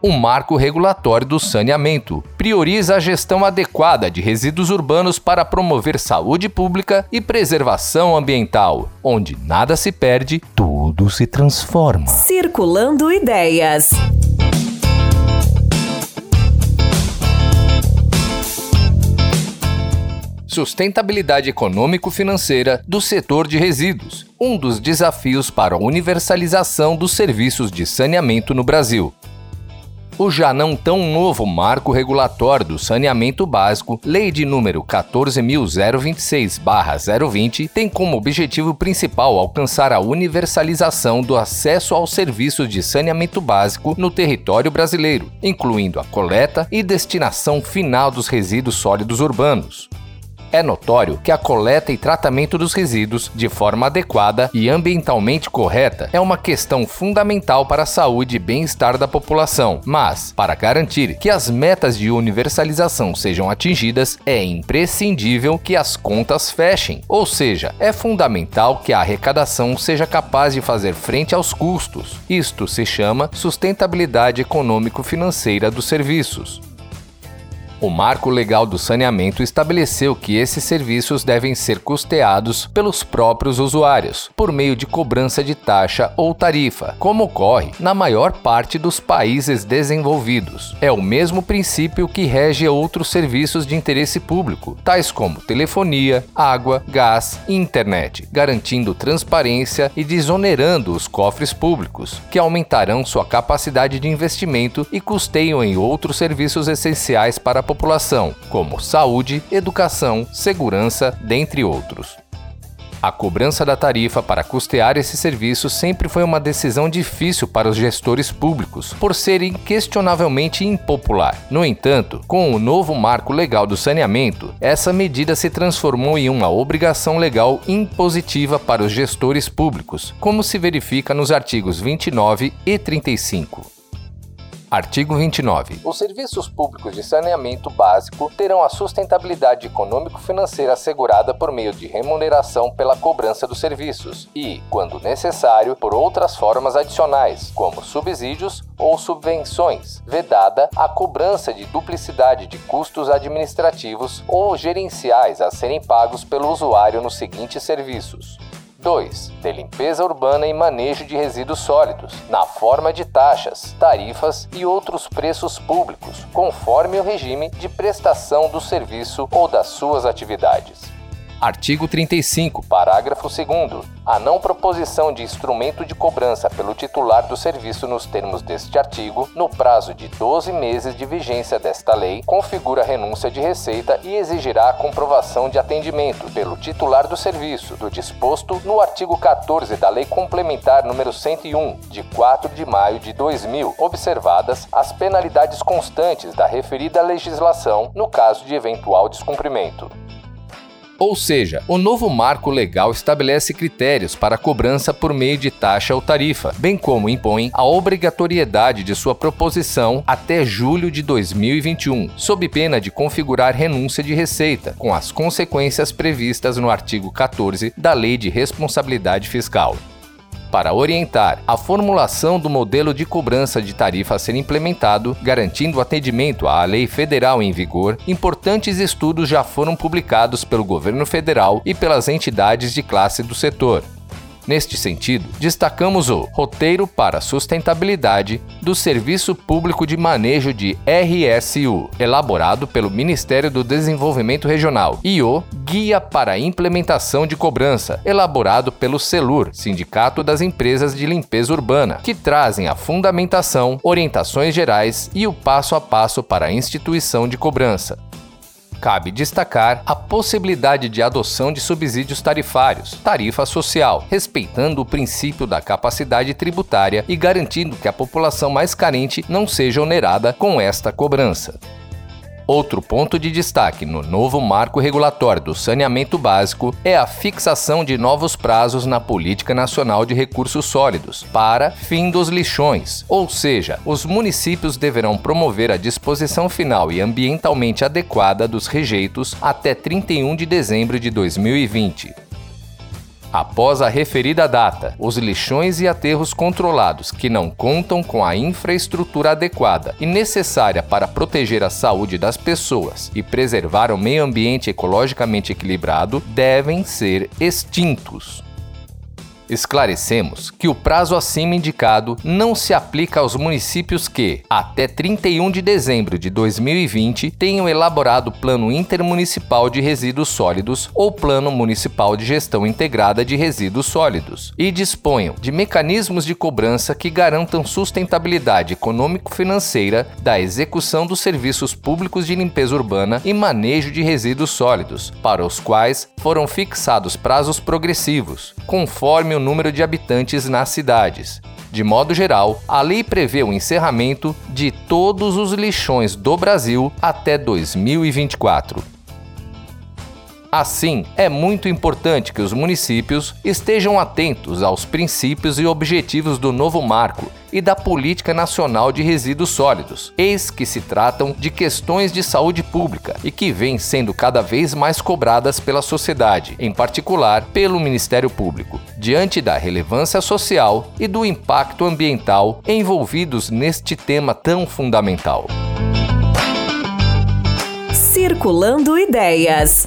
O marco regulatório do saneamento prioriza a gestão adequada de resíduos urbanos para promover saúde pública e preservação ambiental, onde nada se perde, tudo se transforma. Circulando ideias. Sustentabilidade econômico-financeira do setor de resíduos, um dos desafios para a universalização dos serviços de saneamento no Brasil. O já não tão novo Marco Regulatório do Saneamento Básico, Lei de número 14.026-020, tem como objetivo principal alcançar a universalização do acesso aos serviços de saneamento básico no território brasileiro, incluindo a coleta e destinação final dos resíduos sólidos urbanos. É notório que a coleta e tratamento dos resíduos de forma adequada e ambientalmente correta é uma questão fundamental para a saúde e bem-estar da população, mas, para garantir que as metas de universalização sejam atingidas, é imprescindível que as contas fechem, ou seja, é fundamental que a arrecadação seja capaz de fazer frente aos custos. Isto se chama sustentabilidade econômico-financeira dos serviços. O Marco Legal do Saneamento estabeleceu que esses serviços devem ser custeados pelos próprios usuários, por meio de cobrança de taxa ou tarifa, como ocorre na maior parte dos países desenvolvidos. É o mesmo princípio que rege outros serviços de interesse público, tais como telefonia, água, gás e internet, garantindo transparência e desonerando os cofres públicos, que aumentarão sua capacidade de investimento e custeiam em outros serviços essenciais para a população, como saúde, educação, segurança, dentre outros. A cobrança da tarifa para custear esses serviços sempre foi uma decisão difícil para os gestores públicos, por ser inquestionavelmente impopular. No entanto, com o novo marco legal do saneamento, essa medida se transformou em uma obrigação legal impositiva para os gestores públicos, como se verifica nos artigos 29 e 35. Artigo 29. Os serviços públicos de saneamento básico terão a sustentabilidade econômico-financeira assegurada por meio de remuneração pela cobrança dos serviços e, quando necessário, por outras formas adicionais, como subsídios ou subvenções, vedada a cobrança de duplicidade de custos administrativos ou gerenciais a serem pagos pelo usuário nos seguintes serviços: 2. De limpeza urbana e manejo de resíduos sólidos, na forma de taxas, tarifas e outros preços públicos, conforme o regime de prestação do serviço ou das suas atividades. Artigo 35, parágrafo 2 a não proposição de instrumento de cobrança pelo titular do serviço nos termos deste artigo, no prazo de 12 meses de vigência desta lei, configura renúncia de receita e exigirá a comprovação de atendimento pelo titular do serviço, do disposto no artigo 14 da Lei Complementar número 101, de 4 de maio de 2000, observadas as penalidades constantes da referida legislação no caso de eventual descumprimento. Ou seja, o novo marco legal estabelece critérios para a cobrança por meio de taxa ou tarifa, bem como impõe a obrigatoriedade de sua proposição até julho de 2021, sob pena de configurar renúncia de receita, com as consequências previstas no artigo 14 da Lei de Responsabilidade Fiscal para orientar a formulação do modelo de cobrança de tarifa a ser implementado, garantindo atendimento à lei federal em vigor, importantes estudos já foram publicados pelo governo federal e pelas entidades de classe do setor. Neste sentido, destacamos o Roteiro para a Sustentabilidade do Serviço Público de Manejo de RSU, elaborado pelo Ministério do Desenvolvimento Regional, e o Guia para a Implementação de Cobrança, elaborado pelo CELUR, Sindicato das Empresas de Limpeza Urbana, que trazem a fundamentação, orientações gerais e o passo a passo para a instituição de cobrança. Cabe destacar a possibilidade de adoção de subsídios tarifários, tarifa social, respeitando o princípio da capacidade tributária e garantindo que a população mais carente não seja onerada com esta cobrança. Outro ponto de destaque no novo marco regulatório do saneamento básico é a fixação de novos prazos na Política Nacional de Recursos Sólidos para fim dos lixões, ou seja, os municípios deverão promover a disposição final e ambientalmente adequada dos rejeitos até 31 de dezembro de 2020. Após a referida data, os lixões e aterros controlados que não contam com a infraestrutura adequada e necessária para proteger a saúde das pessoas e preservar o meio ambiente ecologicamente equilibrado devem ser extintos. Esclarecemos que o prazo acima indicado não se aplica aos municípios que, até 31 de dezembro de 2020, tenham elaborado Plano Intermunicipal de Resíduos Sólidos ou Plano Municipal de Gestão Integrada de Resíduos Sólidos e disponham de mecanismos de cobrança que garantam sustentabilidade econômico-financeira da execução dos serviços públicos de limpeza urbana e manejo de resíduos sólidos, para os quais foram fixados prazos progressivos, conforme o número de habitantes nas cidades. De modo geral, a lei prevê o encerramento de todos os lixões do Brasil até 2024. Assim, é muito importante que os municípios estejam atentos aos princípios e objetivos do novo marco e da Política Nacional de Resíduos Sólidos, eis que se tratam de questões de saúde pública e que vêm sendo cada vez mais cobradas pela sociedade, em particular pelo Ministério Público, diante da relevância social e do impacto ambiental envolvidos neste tema tão fundamental. Circulando Ideias.